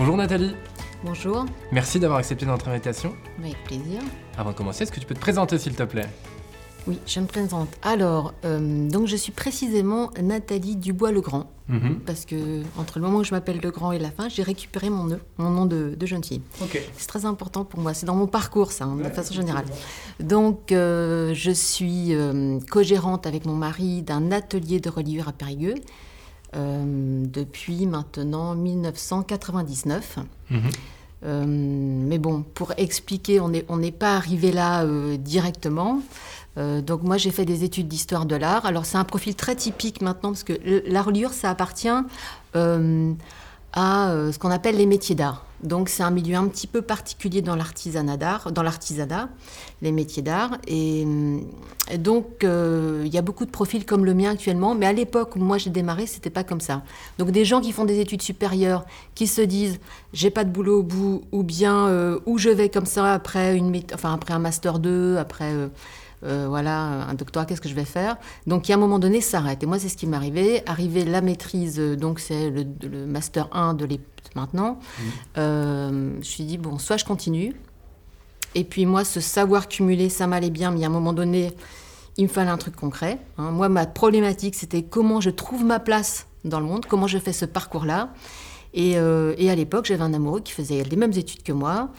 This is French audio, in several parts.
Bonjour Nathalie. Bonjour. Merci d'avoir accepté notre invitation. Avec plaisir. Avant de commencer, est-ce que tu peux te présenter s'il te plaît? Oui, je me présente. Alors, euh, donc je suis précisément Nathalie Dubois-Legrand. Mhm. Parce que entre le moment où je m'appelle Legrand et la fin, j'ai récupéré mon, nom- mon nom de, de jeune fille. C'est très important pour moi. C'est dans mon parcours, ça, hein, de façon générale. Donc, euh, je suis euh, co-gérante avec mon mari d'un atelier de reliure à Périgueux euh, depuis maintenant 1999. Mhm. Euh, mais bon, pour expliquer, on n'est on pas arrivé là euh, directement. Euh, donc moi, j'ai fait des études d'histoire de l'art. Alors c'est un profil très typique maintenant, parce que la reliure, ça appartient à ce qu'on appelle les métiers d'art. Donc c'est un milieu un petit peu particulier dans l'artisanat d'art, dans l'artisanat, les métiers d'art. Et, et donc euh, il y a beaucoup de profils comme le mien actuellement, mais à l'époque où moi j'ai démarré, c'était pas comme ça. Donc des gens qui font des études supérieures, qui se disent j'ai pas de boulot au bout, ou bien euh, où je vais comme ça après une, enfin après un master 2, après euh, euh, voilà, un doctorat, qu'est-ce que je vais faire? Donc, il y a un moment donné, ça s'arrête. Et moi, c'est ce qui m'est arrivé. Arrivé la maîtrise, euh, donc c'est le, le master 1 de l'ép- maintenant. Euh, je me suis dit, bon, soit je continue. Et puis, moi, ce savoir cumulé, ça m'allait bien, mais à un moment donné, il me fallait un truc concret. hein. Moi, ma problématique, c'était comment je trouve ma place dans le monde, comment je fais ce parcours-là. Et, euh, et à l'époque, j'avais un amoureux qui faisait les mêmes études que moi.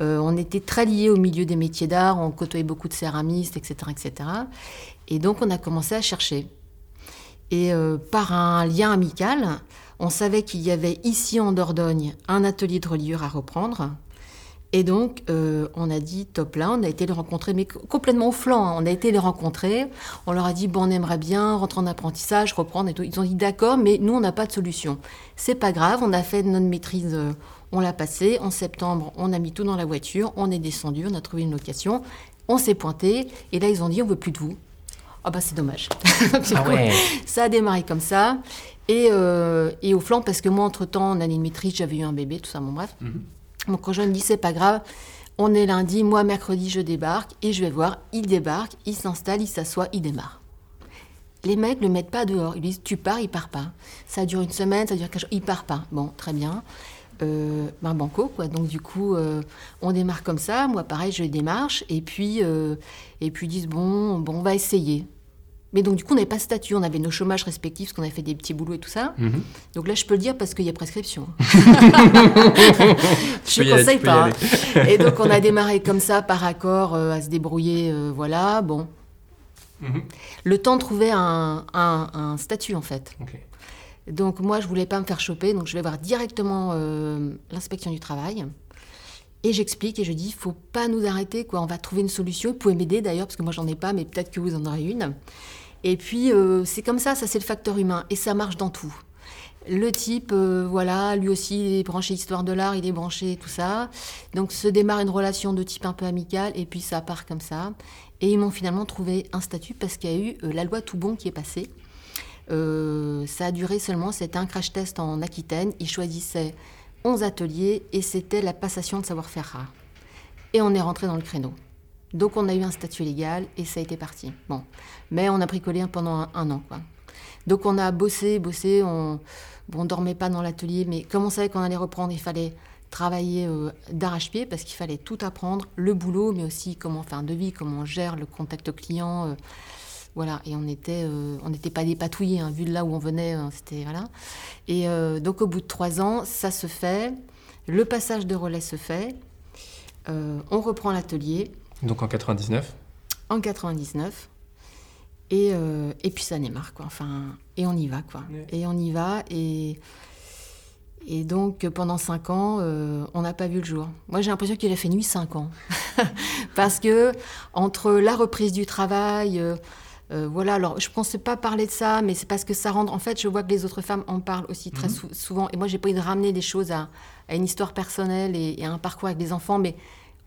Euh, on était très liés au milieu des métiers d'art, on côtoyait beaucoup de céramistes, etc., etc. Et donc, on a commencé à chercher. Et euh, par un lien amical, on savait qu'il y avait ici en Dordogne un atelier de reliure à reprendre. Et donc, euh, on a dit, top là, on a été les rencontrer, mais co- complètement au flanc, hein. on a été les rencontrer. On leur a dit, bon, on aimerait bien rentrer en apprentissage, reprendre et tout. Ils ont dit, d'accord, mais nous, on n'a pas de solution. C'est pas grave, on a fait notre maîtrise, euh, on l'a passée. En septembre, on a mis tout dans la voiture, on est descendu, on a trouvé une location, on s'est pointé, et là, ils ont dit, on veut plus de vous. Ah bah c'est dommage. Ah ouais. Ça a démarré comme ça. Et, euh, et au flanc, parce que moi, entre-temps, en année de maîtrise, j'avais eu un bébé, tout ça, bon bref. Mon conjoint me dit, c'est pas grave, on est lundi, moi, mercredi, je débarque, et je vais voir, il débarque, il s'installe, il s'assoit, il démarre. Les mecs le mettent pas dehors. Ils lui disent, tu pars, il part pas. Ça dure une semaine, ça dure quelque chose, il part pas. Bon, très bien. Euh, ben banco, quoi. Donc, du coup, euh, on démarre comme ça. Moi, pareil, je démarche, et puis, euh, et puis ils disent, bon, bon, on va essayer. Mais donc, du coup, on n'avait pas de statut, on avait nos chômages respectifs, parce qu'on avait fait des petits boulots et tout ça. Mhm. Donc là, je peux le dire parce qu'il y a prescription. je aller, conseille pas. hein. Et donc, on a démarré comme ça, par accord, euh, à se débrouiller. euh, voilà, bon. Mhm. Le temps de trouver un, un- un statut, en fait. Donc, moi, je voulais pas me faire choper, donc je vais voir directement euh, l'inspection du travail. Et j'explique et je dis, faut pas nous arrêter, quoi. On va trouver une solution. Vous pouvez m'aider d'ailleurs, parce que moi, j'en ai pas, mais peut-être que vous en aurez une. Et puis, euh, c'est comme ça, ça c'est le facteur humain. Et ça marche dans tout. Le type, euh, voilà, lui aussi, il est branché histoire de l'art, il est branché tout ça. Donc, se démarre une relation de type un peu amical, et puis ça part comme ça. Et ils m'ont finalement trouvé un statut parce qu'il y a eu euh, la loi tout bon qui est passée. Ça a duré seulement, c'était un crash test en Aquitaine. Ils choisissaient 11 ateliers et c'était la passation de savoir-faire rare. Et on est rentré dans le créneau. Donc on a eu un statut légal et ça a été parti. Bon, mais on a bricolé pendant un, an, quoi. Donc on a bossé, bossé, on, bon, on dormait pas dans l'atelier, mais comme on savait qu'on allait reprendre, il fallait travailler euh, d'arrache-pied parce qu'il fallait tout apprendre, le boulot, mais aussi comment faire un devis, comment on gère le contact client. euh, voilà, et on était, euh, on n'était pas dépatouillés, hein, vu de là où on venait, euh, c'était voilà. Et euh, donc au bout de trois ans, ça se fait, le passage de relais se fait, euh, on reprend l'atelier Donc en 99 en 99. Et, et puis ça démarre, quoi. Enfin, et on y va, quoi. Ouais. Et on y va. Et, et donc, pendant cinq ans, euh, on n'a pas vu le jour. Moi, j'ai l'impression qu'il a fait nuit cinq ans. Parce que, entre la reprise du travail, euh, Euh, voilà, alors je ne pensais pas parler de ça, mais c'est parce que ça rend. En fait, je vois que les autres femmes en parlent aussi très mhm. souvent. Et moi, j'ai pas envie de ramener des choses à, une histoire personnelle et, à un parcours avec des enfants, mais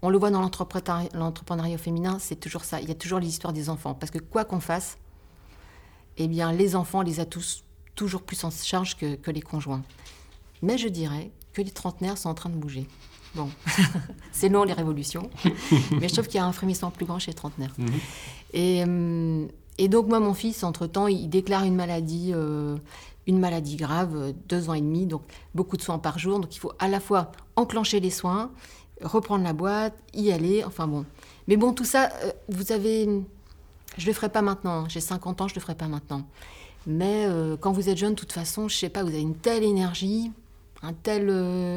on le voit dans l'entrepreneuriat féminin, c'est toujours ça. Il y a toujours l'histoire des enfants. Parce que quoi qu'on fasse, eh bien, les enfants, on les a tous toujours plus en charge que, que les conjoints. Mais je dirais que les trentenaires sont en train de bouger. Bon, c'est long les révolutions, mais je trouve qu'il y a un frémissement plus grand chez les trentenaires. Mhm. Et, hum, et donc moi, mon fils, entre-temps, il déclare une maladie, euh, une maladie grave, euh, deux ans et demi, donc beaucoup de soins par jour. Donc il faut à la fois enclencher les soins, reprendre la boîte, y aller, enfin bon. Mais bon, tout ça, euh, vous avez... Je le ferai pas maintenant, hein. j'ai 50 ans, je le ferai pas maintenant. Mais quand vous êtes jeune, de toute façon, je sais pas, vous avez une telle énergie, un tel...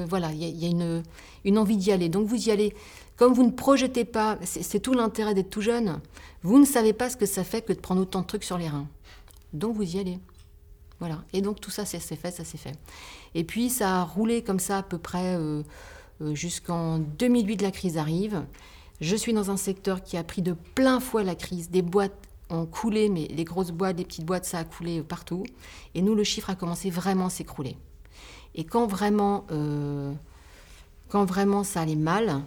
voilà, il y, a, une, une envie d'y aller. Donc vous y allez comme vous ne projetez pas, c'est tout l'intérêt d'être tout jeune, vous ne savez pas ce que ça fait que de prendre autant de trucs sur les reins. Donc vous y allez. Voilà. Et donc tout ça, c'est fait, ça s'est fait. Et puis ça a roulé comme ça à peu près euh, euh, jusqu'en 2008, la crise arrive. Je suis dans un secteur qui a pris de plein fouet la crise. Des boîtes ont coulé, mais les grosses boîtes, les petites boîtes, ça a coulé partout. Et nous, le chiffre a commencé vraiment à s'écrouler. Et quand vraiment, euh, quand vraiment ça allait mal,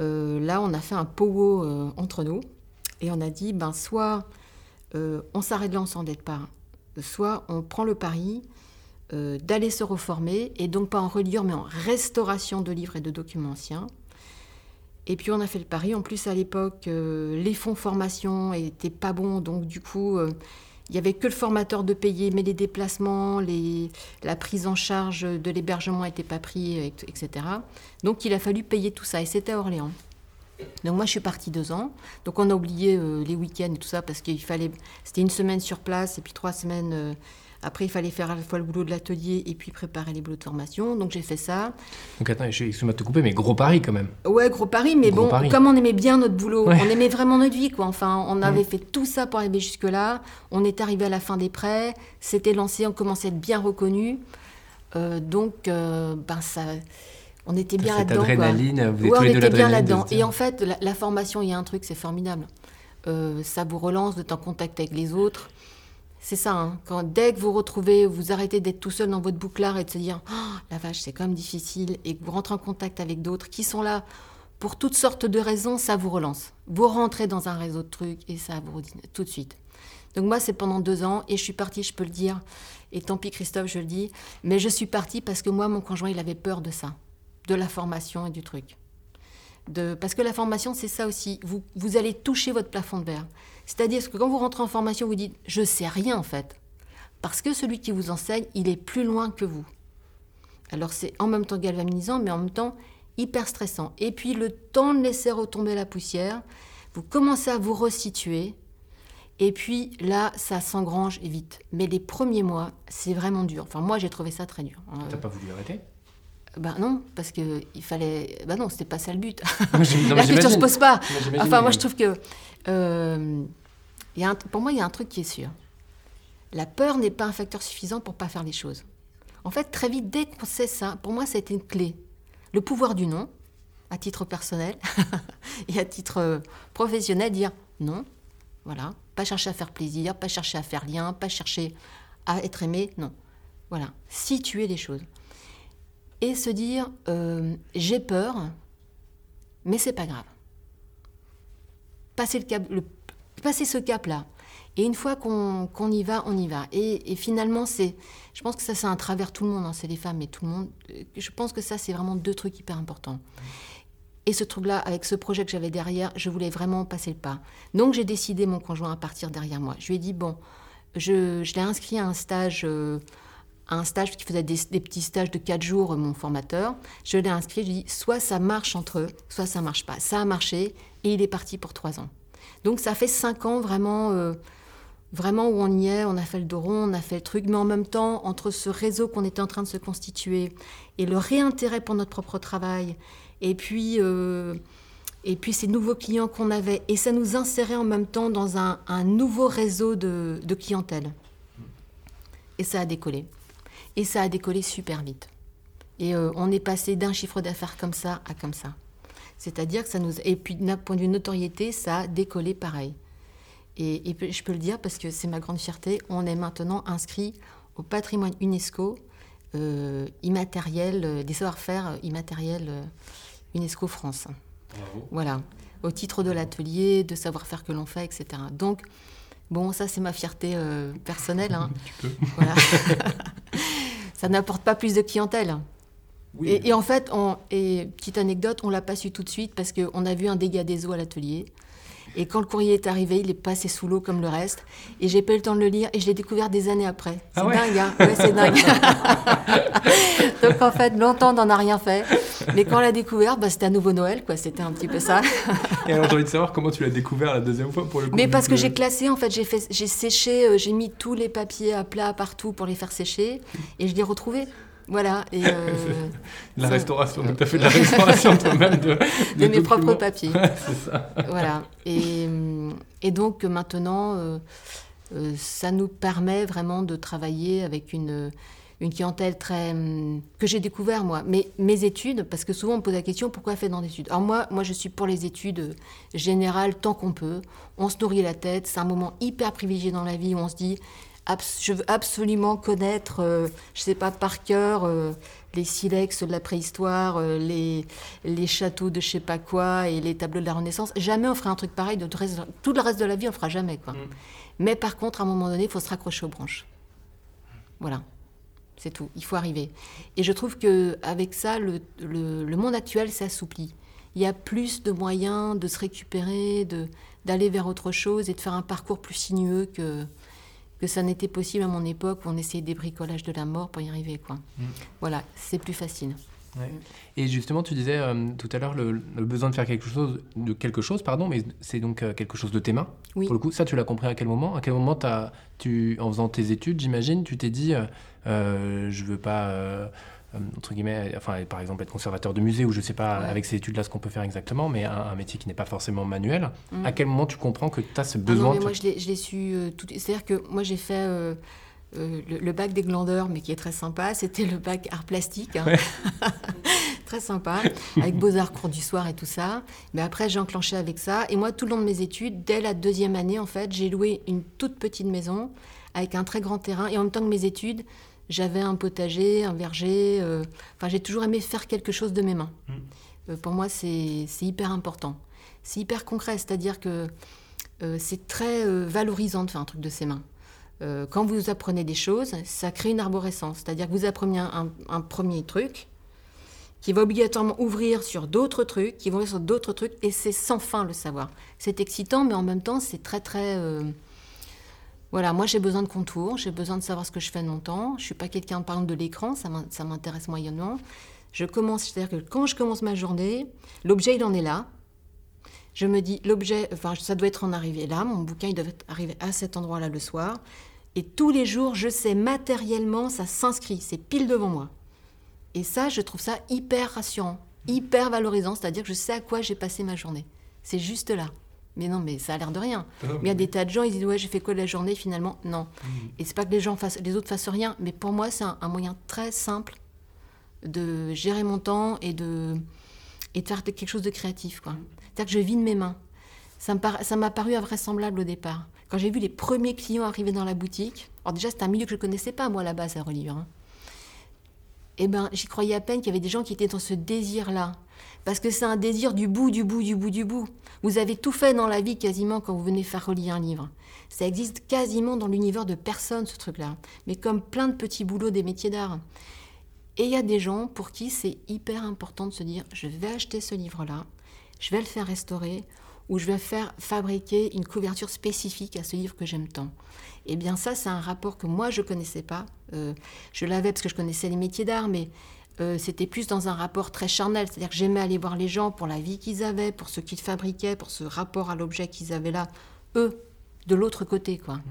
là, on a fait un powo euh, entre nous et on a dit, ben, soit euh, on s'arrête là, on s'endette pas, soit on prend le pari d'aller se reformer, et donc pas en reliure, mais en restauration de livres et de documents anciens. Et puis on a fait le pari. En plus, à l'époque, les fonds formation étaient pas bons, donc du coup, il n'y avait que le formateur de payer, mais les déplacements, la prise en charge de l'hébergement n'était pas pris, etc. Donc il a fallu payer tout ça, et c'était à Orléans. Donc moi je suis partie deux ans. Donc on a oublié euh, les week-ends et tout ça parce qu'il fallait, c'était une semaine sur place et puis trois semaines euh, après, il fallait faire à la fois le boulot de l'atelier et puis préparer les boulots de formation. Donc j'ai fait ça. Donc attends, excuse-moi de te couper, mais gros pari quand même. Ouais, gros pari, mais bon, comme on aimait bien notre boulot, on aimait vraiment notre vie, quoi. Enfin, on avait fait tout ça pour arriver jusque-là. On est arrivé à la fin des prêts, c'était lancé, on commençait à être bien reconnu. Euh, donc, euh, ben ça. On était bien là-dedans. Adrénaline, vous ouais, on était bien là-dedans. Et en fait, la, formation, il y a un truc, c'est formidable. Euh, ça vous relance d'être en contact avec les autres. C'est ça, hein. quand dès que vous retrouvez, vous arrêtez d'être tout seul dans votre bouclard et de se dire oh, la vache, c'est quand même difficile, et que vous rentrez en contact avec d'autres qui sont là pour toutes sortes de raisons, ça vous relance. Vous rentrez dans un réseau de trucs et ça vous redit tout de suite. Donc moi, c'est pendant deux ans et je suis partie, je peux le dire. Et tant pis, Christophe, je le dis. Mais je suis partie parce que moi, mon conjoint, il avait peur de ça, de la formation et du truc. De... Parce que la formation, c'est ça aussi. Vous, vous allez toucher votre plafond de verre. C'est-à-dire que quand vous rentrez en formation, vous dites je sais rien en fait. Parce que celui qui vous enseigne, il est plus loin que vous. Alors c'est en même temps galvanisant, mais en même temps hyper stressant. Et puis le temps de laisser retomber la poussière, vous commencez à vous resituer. Et puis là, ça s'engrange vite. Mais les premiers mois, c'est vraiment dur. Enfin, moi, j'ai trouvé ça très dur. T'as pas voulu arrêter? Ben non, parce que il fallait. Ben non, c'était pas ça le but. la question se pose pas. Enfin, moi, je trouve que euh, pour moi, il y a un truc qui est sûr. La peur n'est pas un facteur suffisant pour pas faire les choses. En fait, très vite, dès qu'on sait ça, pour moi, été une clé. Le pouvoir du non, à titre personnel et à titre euh, professionnel, dire non, voilà, pas chercher à faire plaisir, pas chercher à faire lien, pas chercher à être aimé, non. Voilà, situer les choses. Et se dire, euh, j'ai peur, mais c'est pas grave. Passer le, cap, passer ce cap-là. Et une fois qu'on y va, on y va. Et, finalement, c'est, je pense que ça, c'est un travers tout le monde, hein, c'est les femmes, mais tout le monde. Je pense que ça, c'est vraiment deux trucs hyper importants. Et ce truc-là, avec ce projet que j'avais derrière, je voulais vraiment passer le pas. Donc j'ai décidé, mon conjoint, à partir derrière moi. Je lui ai dit, bon, je, je l'ai inscrit à un stage, euh, un stage qui faisait des, petits stages de quatre jours, mon formateur. Je l'ai inscrit, je lui ai dit, soit ça marche entre eux, soit ça marche pas. Ça a marché, et il est parti pour trois ans. Donc ça fait cinq ans vraiment, euh, vraiment où on y est, on a fait le dos rond, on a fait le truc, mais en même temps, entre ce réseau qu'on était en train de se constituer et le réintérêt pour notre propre travail, et puis, euh, et puis ces nouveaux clients qu'on avait, et ça nous insérait en même temps dans un, nouveau réseau de, clientèle. Et ça a décollé. Et ça a décollé super vite. Et euh, on est passé d'un chiffre d'affaires comme ça à comme ça. C'est-à-dire que ça nous... Et puis d'un point de vue notoriété, ça a décollé pareil. Et, je peux le dire parce que c'est ma grande fierté, on est maintenant inscrit au patrimoine UNESCO euh, immatériel, euh, des savoir-faire immatériels euh, UNESCO France. Voilà, au titre de l'atelier, de savoir-faire que l'on fait, etc. Donc, bon, ça c'est ma fierté personnelle. Hein. Voilà. ça n'apporte pas plus de clientèle. Et, en fait, on, et petite anecdote, on l'a pas su tout de suite parce qu'on a vu un dégât des eaux à l'atelier. Et quand le courrier est arrivé, il est passé sous l'eau comme le reste. Et j'ai pas eu le temps de le lire et je l'ai découvert des années après. C'est ah dingue, hein ouais, c'est dingue. Donc en fait, longtemps, on n'en a rien fait. Mais quand on l'a découvert, bah, c'était à nouveau Noël, quoi. C'était un petit peu ça. et alors j'ai envie de savoir comment tu l'as découvert la deuxième fois pour le coup. Mais parce que j'ai classé, en fait, j'ai fait, j'ai séché, euh, j'ai mis tous les papiers à plat partout pour les faire sécher et je l'ai retrouvé. Voilà. Et, euh, la restauration, donc tu as fait de la restauration toi-même de, de, mes propres papiers. c'est ça. Voilà. Et, euh, et donc maintenant, euh, ça nous permet vraiment de travailler avec une, une clientèle très que j'ai découvert moi. Mais mes études, parce que souvent on me pose la question pourquoi faire dans des études. Alors moi, moi je suis pour les études générales tant qu'on peut. On se nourrit la tête. C'est un moment hyper privilégié dans la vie où on se dit je veux absolument connaître, euh, je ne sais pas par cœur, euh, les silex de la préhistoire, euh, les, les châteaux de je sais pas quoi et les tableaux de la Renaissance. Jamais on fera un truc pareil. De tout, le reste de la vie, on fera jamais. Quoi. Mm. Mais par contre, à un moment donné, il faut se raccrocher aux branches. Voilà. C'est tout. Il faut arriver. Et je trouve qu'avec ça, le, le, monde actuel s'assouplit. Il y a plus de moyens de se récupérer, d'aller vers autre chose et de faire un parcours plus sinueux que, que ça n'était possible à mon époque où on essayait des bricolages de la mort pour y arriver. Quoi. Mm. Voilà, c'est plus facile. Et justement, tu disais euh, tout à l'heure le, besoin de faire quelque chose, de quelque chose, pardon, mais c'est donc euh, quelque chose de tes mains. Oui. Pour le coup, ça, tu l'as compris à quel moment? À quel moment as, tu, en faisant tes études, j'imagine, tu t'es dit, euh, euh je veux pas entre guillemets, enfin, par exemple, être conservateur de musée ou je sais pas avec ces études-là ce qu'on peut faire exactement, mais un, métier qui n'est pas forcément manuel. Mm. À quel moment tu comprends que tu as ce besoin ah non, Moi, je l'ai su. Euh, tout... C'est-à-dire que moi, j'ai fait. Euh, le, bac des glandeurs, mais qui est très sympa, c'était le bac art plastique. Hein. très sympa, avec Beaux-Arts cours du soir et tout ça. Mais après, j'ai enclenché avec ça. Et moi, tout le long de mes études, dès la deuxième année, en fait, j'ai loué une toute petite maison avec un très grand terrain. Et en même temps que mes études, j'avais un potager, un verger. Euh, enfin, j'ai toujours aimé faire quelque chose de mes mains. Mm. Euh, pour moi, c'est hyper important. C'est hyper concret, c'est-à-dire que euh, c'est très valorisant de faire un truc de ses mains. quand vous apprenez des choses, ça crée une arborescence. C'est-à-dire que vous apprenez un, premier truc qui va obligatoirement ouvrir sur d'autres trucs, qui vont ouvrir sur d'autres trucs, et c'est sans fin le savoir. C'est excitant, mais en même temps, c'est très, très voilà, moi j'ai besoin de contours, j'ai besoin de savoir ce que je fais de mon temps. Je suis pas quelqu'un, par exemple, de l'écran, ça m'intéresse moyennement. Je commence, c'est-à-dire que quand je commence ma journée, l'objet il en est là. Je me dis, l'objet, enfin ça doit être en arrivé là, mon bouquin il doit arriver à cet endroit-là le soir. Et tous les jours, je sais matériellement, ça s'inscrit, c'est pile devant moi. Et ça, je trouve ça hyper rassurant, hyper valorisant, c'est-à-dire que je sais à quoi j'ai passé ma journée. C'est juste là. Mais non, mais ça a l'air de rien. Ah mais il y a des tas de gens, ils disent ouais, j'ai fait quoi de la journée finalement? Non. Et mmh. Et c'est pas que les gens fassent, les autres fassent rien, mais pour moi, c'est un, moyen très simple de gérer mon temps et de et de faire quelque chose de créatif, quoi. C'est-à-dire que je vis de mes mains. Ça m'a paru invraisemblable au départ. Quand j'ai vu les premiers clients arriver dans la boutique, alors déjà c'est un milieu que je connaissais pas moi là-bas, à relire. Hein. Eh ben, j'y croyais à peine qu'il y avait des gens qui étaient dans ce désir-là parce que c'est un désir du bout, du bout, du bout, du bout. Vous avez tout fait dans la vie quasiment quand vous venez faire relire un livre. Ça existe quasiment dans l'univers de personne, ce truc-là. Mais comme plein de petits boulots des métiers d'art. Et il y a des gens pour qui c'est hyper important de se dire, je vais acheter ce livre-là, je vais le faire restaurer, ou je vais faire fabriquer une couverture spécifique à ce livre que j'aime tant. Eh bien ça, c'est un rapport que moi, je ne connaissais pas. Euh, je l'avais parce que je connaissais les métiers d'art, mais euh, c'était plus dans un rapport très charnel. C'est-à-dire que j'aimais aller voir les gens pour la vie qu'ils avaient, pour ce qu'ils fabriquaient, pour ce rapport à l'objet qu'ils avaient là, eux, de l'autre côté, quoi. Mmh.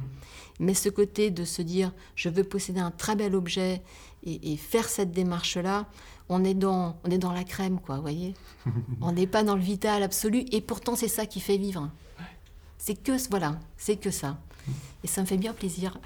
Mais ce côté de se dire, je veux posséder un très bel objet et, faire cette démarche-là, on est dans, on est dans la crème, quoi, vous voyez. on n'est pas dans le vital absolu, et pourtant c'est ça qui fait vivre. C'est que, voilà, c'est que ça. Et ça me fait bien plaisir.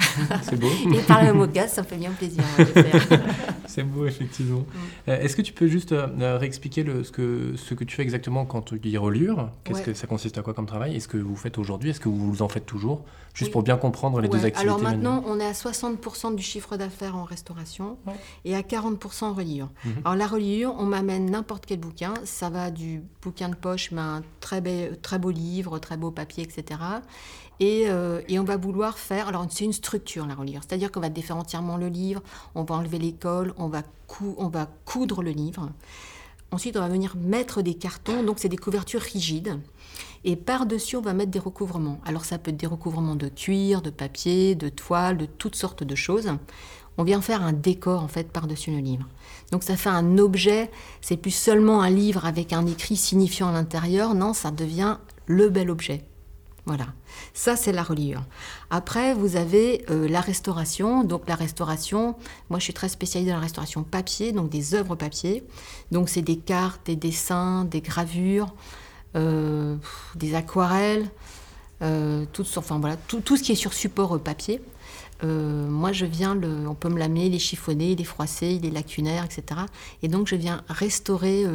C'est beau. et par le mot gaz, ça me fait bien plaisir. C'est beau, effectivement. Euh, Est-ce que tu peux juste euh, euh, réexpliquer le, ce, que, ce que tu fais exactement quand tu dis reliure Qu'est-ce Ouais. que ça consiste à quoi comme travail? Est-ce que vous faites aujourd'hui? Est-ce que vous en faites toujours? Juste Oui. pour bien comprendre les deux activités. Alors maintenant, on est à 60% du chiffre d'affaires en restauration Ouais. et à 40% en reliure. Mhm. Alors la reliure, on m'amène n'importe quel bouquin. Ça va du bouquin de poche, mais un très, be- très beau livre, très beau papier, etc. Et, euh, et on va vouloir faire. Alors c'est une structure la reliure, c'est-à-dire qu'on va défaire entièrement le livre, on va enlever les cols, on va, on va coudre le livre. Ensuite, on va venir mettre des cartons, donc c'est des couvertures rigides. Et par-dessus, on va mettre des recouvrements. Alors ça peut être des recouvrements de cuir, de papier, de toile, de toutes sortes de choses. On vient faire un décor en fait par-dessus le livre. Donc ça fait un objet, c'est plus seulement un livre avec un écrit signifiant à l'intérieur, non, ça devient le bel objet. Voilà, ça c'est la reliure. Après, vous avez euh, la restauration. Donc la restauration, moi je suis très spécialisée dans la restauration papier, donc des œuvres papier. Donc c'est des cartes, des dessins, des gravures, euh, des aquarelles, euh, sortes- enfin tout, tout ce qui est sur support papier. Moi, je viens, le, on peut me lamer, les chiffonner, les froisser, les lacunaires, etc. Et donc, je viens restaurer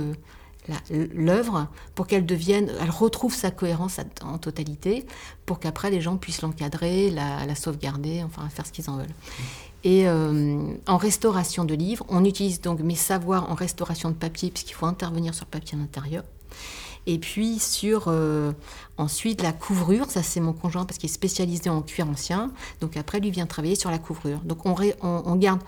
l'œuvre pour qu'elle devienne, elle retrouve sa cohérence en totalité, pour qu'après les gens puissent l'encadrer, la, sauvegarder, enfin faire ce qu'ils en veulent. Et euh, en restauration de livres, on utilise donc mes savoirs en restauration de papier, puisqu'il faut intervenir sur papier à l'intérieur. Et puis sur euh, ensuite la couvrure, ça c'est mon conjoint parce qu'il est spécialisé en cuir ancien. Donc après lui vient travailler sur la couvrure. Donc on- on garde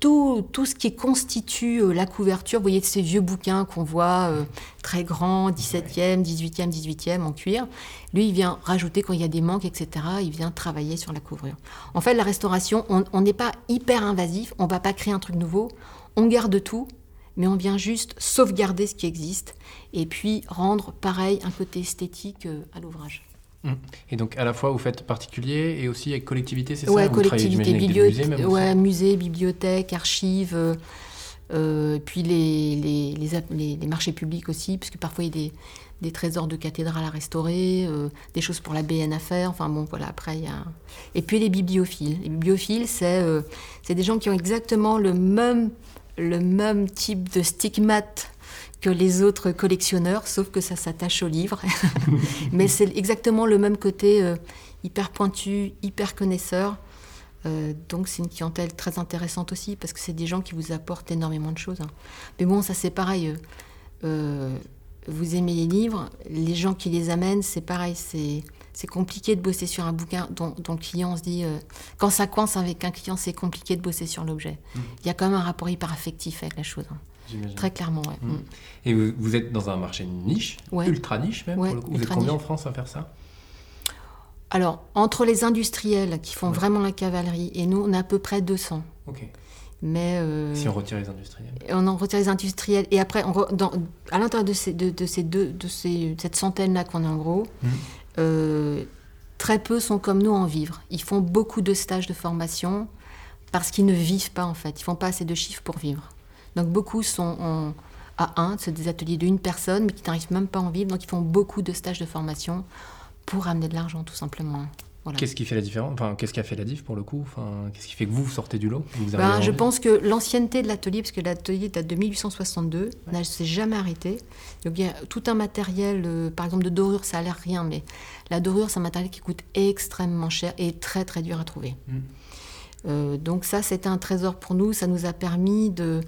tout, tout ce qui constitue euh, la couverture. Vous voyez ces vieux bouquins qu'on voit euh, très grands, 17e, 18e, 18e en cuir. Lui il vient rajouter quand il y a des manques, etc. Il vient travailler sur la couvrure. En fait la restauration, on n'est pas hyper invasif. On va pas créer un truc nouveau. On garde tout mais on vient juste sauvegarder ce qui existe et puis rendre pareil un côté esthétique euh, à l'ouvrage. Et donc à la fois vous faites particulier et aussi avec collectivité, c'est Ouais, ça Vous travaillez, collectivité, musées, bibliothèque, même ouais, musée, bibliothèque, archives, euh, euh, puis les, les, les, les- les marchés publics aussi, parce que parfois il y a des, des trésors de cathédrales à restaurer, euh, des choses pour la BN à faire, enfin bon voilà, après il y a... Et puis les bibliophiles. Les bibliophiles, c'est euh, des gens qui ont exactement le même, le même type de stigmate que les autres collectionneurs, sauf que ça s'attache au livre. Mais c'est exactement le même côté euh, hyper pointu, hyper connaisseur. Euh, donc c'est une clientèle très intéressante aussi parce que c'est des gens qui vous apportent énormément de choses. hein. Mais bon, ça c'est pareil. euh, vous aimez les livres, les gens qui les amènent, c'est pareil. C'est c'est compliqué de bosser sur un bouquin dont, dont le client se dit euh, quand ça coince avec un client, c'est compliqué de bosser sur l'objet. Mm. Il y a quand même un rapport hyper affectif avec la chose. Très clairement, ouais. Mm. Mm. Et vous, vous êtes dans un marché niche, Ouais. ultra niche même Ouais, pour le coup. Vous êtes combien niche. en France à faire ça? Alors, entre les industriels qui font Ouais. vraiment la cavalerie et nous, on a à peu près 200. Ok. Mais euh, Si on retire les industriels? on en retire les industriels. Et après, on re- dans- à l'intérieur de, ces, de, de ces deux, de ces, cette centaine-là qu'on a en gros, Mhm. euh, très peu sont comme nous en vivre. Ils font beaucoup de stages de formation parce qu'ils ne vivent pas en fait. Ils font pas assez de chiffres pour vivre. Donc beaucoup sont en A1, c'est des ateliers d'une personne, mais qui n'arrivent même pas à en vivre. Donc ils font beaucoup de stages de formation pour amener de l'argent tout simplement. Voilà. Qu'est-ce qui fait la différence? Enfin, qu'est-ce qui a fait la diff pour le coup? Enfin, qu'est-ce qui fait que vous, vous sortez du lot? Vous Ben, à je en pense que l'ancienneté de l'atelier, parce que l'atelier date de 1862, ne s'est jamais arrêté. Donc il y a tout un matériel, euh, par exemple de dorure, ça a l'air rien, mais la dorure, c'est un matériel qui coûte extrêmement cher et très très dur à trouver. Mm. Euh, donc ça, c'était un trésor pour nous. Ça nous a permis de,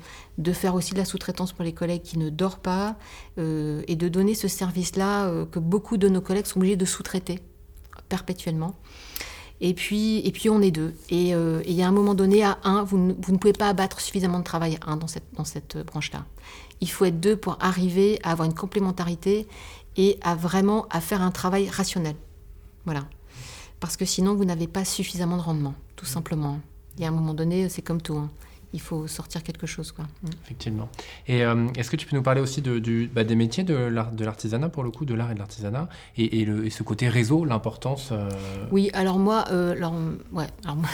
faire aussi de la sous-traitance pour les collègues qui ne dorment pas euh, et de donner ce service-là euh, que beaucoup de nos collègues sont obligés de sous-traiter perpétuellement. Et puis, et puis on est deux. Et il y a un moment donné, à un, vous ne, vous ne pouvez pas abattre suffisamment de travail à un dans cette, dans cette branche-là. Il faut être deux pour arriver à avoir une complémentarité et à vraiment à faire un travail rationnel. Voilà. Parce que sinon, vous n'avez pas suffisamment de rendement, tout simplement. Il y a un moment donné, c'est comme tout. hein. Il faut sortir quelque chose. Quoi. Mm. Effectivement. Et euh, est-ce que tu peux nous parler aussi de, du, bah, des métiers de l'artisanat, pour le coup, de l'art et de l'artisanat, et, et, ce côté réseau, l'importance euh, Oui, alors moi, euh, alors, ouais, alors, moi,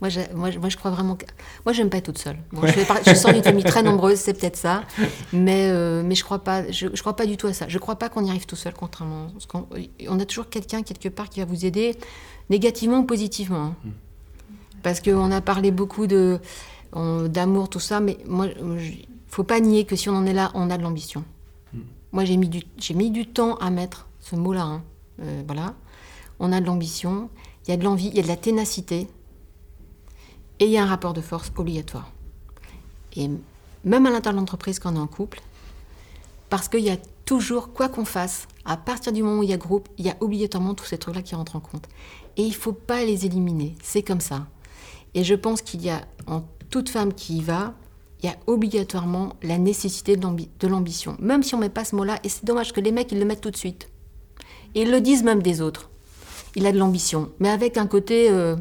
moi, moi, je crois vraiment que... Moi, j'aime pas être toute seule. je, je, sors d'une famille très nombreuse, c'est peut-être ça, mais, mais je crois pas, je, je, crois pas du tout à ça. Je crois pas qu'on y arrive tout seul, contrairement... On, on a toujours quelqu'un, quelque part, qui va vous aider, négativement ou positivement. Hein. Mm. Parce qu'on a parlé beaucoup de d'amour, tout ça, mais moi, faut pas nier que si on en est là, on a de l'ambition. Mm. Moi, j'ai mis, du, mis du temps à mettre ce mot-là. Hein. Euh, voilà. On a de l'ambition, il y a de l'envie, il y a de la ténacité, et il y a un rapport de force obligatoire. Et même à l'intérieur de l'entreprise, quand on est en couple, parce qu'il y a toujours, quoi qu'on fasse, à partir du moment où il y a groupe, il y a obligatoirement tous ces trucs-là qui rentrent en compte. Et il ne faut pas les éliminer, c'est comme ça. Et je pense qu'il y a en toute femme qui y va, il y a obligatoirement la nécessité de l'ambition. Même si on ne met pas ce mot-là, et c'est dommage que les mecs, ils le mettent tout de suite. Et ils le disent même des autres. Il a de l'ambition, mais avec un côté... Euh,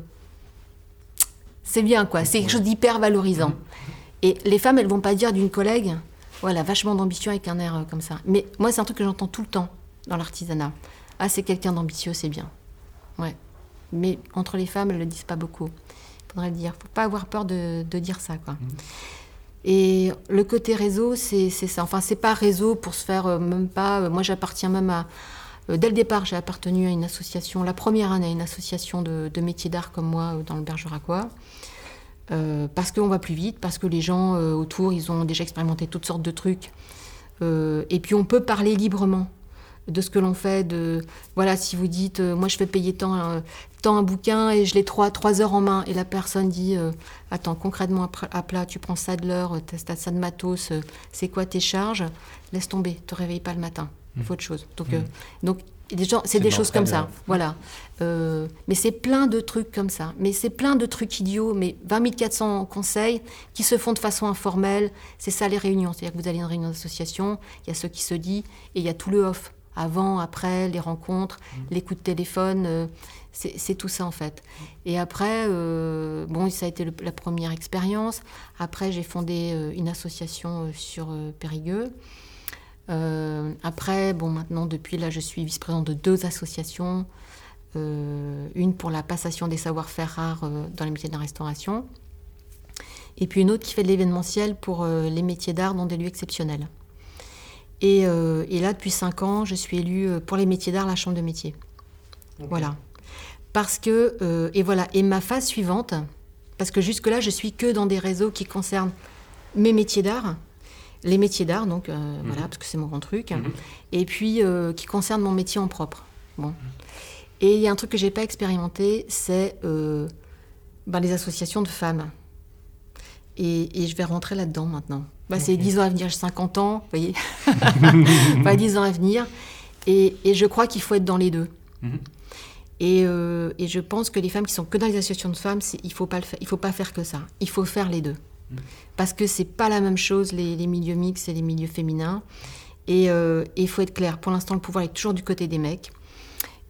c'est bien, quoi. C'est quelque chose d'hyper valorisant. Et les femmes, elles vont pas dire d'une collègue, voilà, vachement d'ambition avec un air euh, comme ça. Mais moi, c'est un truc que j'entends tout le temps dans l'artisanat. Ah, c'est quelqu'un d'ambitieux, c'est bien. Ouais. Mais entre les femmes, elles le disent pas beaucoup faudrait le dire. Faut pas avoir peur de, dire ça, quoi. Mmh. Et le côté réseau, c'est ça. Enfin, c'est pas réseau pour se faire euh, même pas. Euh, moi, j'appartiens même à. Euh, dès le départ, j'ai appartenu à une association, la première année, à une association de, métiers d'art comme moi dans le Bergeracois. Parce qu'on va plus vite, parce que les gens autour, ils ont déjà expérimenté toutes sortes de trucs. et puis, on peut parler librement de ce que l'on fait. De voilà, si vous dites, euh, moi je fais payer tant, euh, tant un bouquin et je l'ai trois, trois heures en main, et la personne dit, euh, attends, concrètement à plat, tu prends ça de l'heure, tu as ça de matos, c'est quoi tes charges? Laisse tomber, te réveille pas le matin, il faut autre chose. Donc, mmh. donc c'est des choses comme ça, voilà. mais c'est plein de trucs comme ça. Mais c'est plein de trucs idiots, mais 20 400 conseils qui se font de façon informelle. C'est ça les réunions. C'est-à-dire que vous allez à une réunion d'association, il y a ce qui se dit, et il y a tout le off avant, après, les rencontres, mmh. les coups de téléphone, euh, c'est tout ça en fait. Et après, euh, bon, ça a été la première expérience. Après, j'ai fondé euh, une association sur Périgueux. après, bon, maintenant, depuis là, je suis vice-présidente de deux associations. une pour la passation des savoir-faire rares dans les métiers de la restauration. Et puis une autre qui fait de l'événementiel pour les métiers d'art dans des lieux exceptionnels. Euh, et, là, depuis cinq ans, je suis élue euh, pour les métiers d'art, la chambre de métier. Voilà. Parce que, euh, et voilà, et ma phase suivante, parce que jusque-là, je suis que dans des réseaux qui concernent mes métiers d'art, les métiers d'art, donc mhm. voilà, parce que c'est mon grand truc, mhm. et puis qui concernent mon métier en propre. Bon. Et il y a un truc que j'ai pas expérimenté, c'est ben, les associations de femmes. Et, et je vais rentrer là-dedans maintenant. Bah, c'est 10 ans à venir, j'ai 50 ans, vous voyez. Pas 10 ans à venir. Et, et je crois qu'il faut être dans les deux. Mhm. Et, euh, et, je pense que les femmes qui sont que dans les associations de femmes, il ne faut, pas il faut pas faire que ça. Il faut faire les deux. Mhm. Parce que c'est pas la même chose, les, les, milieux mixtes et les milieux féminins. Et euh, il faut être clair, pour l'instant, le pouvoir est toujours du côté des mecs.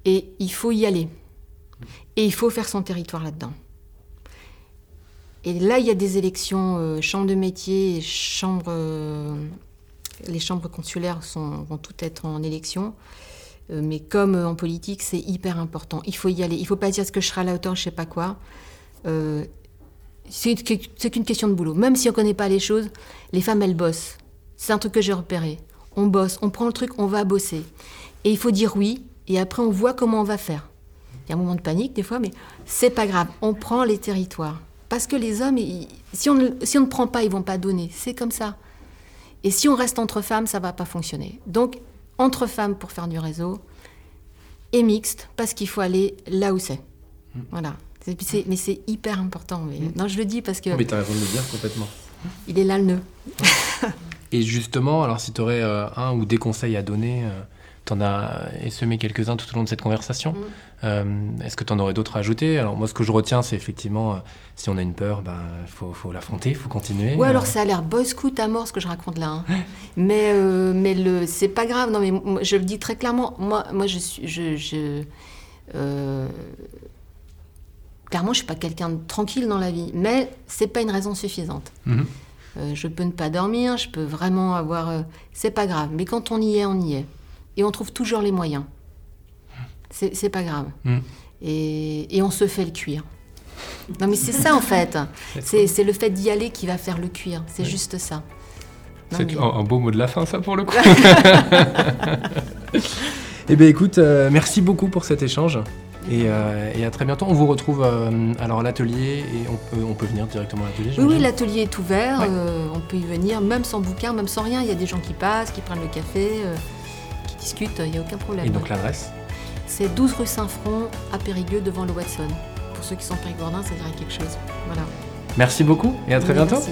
Et il faut y aller. Et il faut faire son territoire là-dedans. Et là, il y a des élections, euh, chambre de métier, chambre, euh, les chambres consulaires vont toutes être en élection. Euh, mais comme en politique, c'est hyper important. Il faut y aller. Il ne faut pas dire ce que je serai à la hauteur, je ne sais pas quoi. c'est qu'une question de boulot. Même si on ne connaît pas les choses, les femmes, elles bossent. C'est un truc que j'ai repéré. On bosse, on prend le truc, on va bosser. Et il faut dire oui, et après on voit comment on va faire. Il y a un moment de panique des fois, mais c'est pas grave. On prend les territoires. Parce que les hommes, si, on, si on ne prend pas, ils vont pas donner. C'est comme ça. Et si on reste entre femmes, ça va pas fonctionner. Donc, entre femmes pour faire du réseau, et mixte, parce qu'il faut aller là où c'est. Hmm. Voilà. mais c'est hyper important. Mais, hmm. Non, je le dis parce que... Mais tu as raison de le dire complètement. Il est là le nœud. et justement, alors si tu aurais euh, un ou des conseils à donner... Euh, tu en as semé quelques-uns tout au long de cette conversation. Mm. Euh, est-ce que tu en aurais d'autres à ajouter? Alors moi, ce que je retiens, c'est effectivement, euh, si on a une peur, il ben, faut, faut l'affronter, il faut continuer. Ouais, alors ça a l'air boy scout à mort ce que je raconte là. Hein. mais euh, mais le, c'est pas grave. Non, mais je le dis très clairement. Moi, moi je suis... Je, je clairement, je suis pas quelqu'un de tranquille dans la vie, mais c'est pas une raison suffisante. Mhm. Euh, je peux ne pas dormir, je peux vraiment avoir. euh, c'est pas grave. Mais quand on y est, on y est. Et on trouve toujours les moyens. C'est pas grave. Mm. Et, et on se fait le cuir. Non, mais c'est ça en fait. C'est le fait d'y aller qui va faire le cuir. C'est juste ça. C'est mais- un, un beau mot de la fin, ça, pour le coup. eh bien, écoute, euh, merci beaucoup pour cet échange. Et, euh, et à très bientôt. On vous retrouve euh, alors à l'atelier et on peut, on peut venir directement à l'atelier. Oui, oui, l'atelier est ouvert. Ouais. on peut y venir, même sans bouquin, même sans rien. Il y a des gens qui passent, qui prennent le café, qui discutent. Il n'y a aucun problème. Et donc l'adresse C'est 12 rue Saint-Front, à Périgueux, devant le Watson. Pour ceux qui sont périgourdins, ça dirait quelque chose. Voilà. Merci beaucoup et à très Oui, bientôt. merci.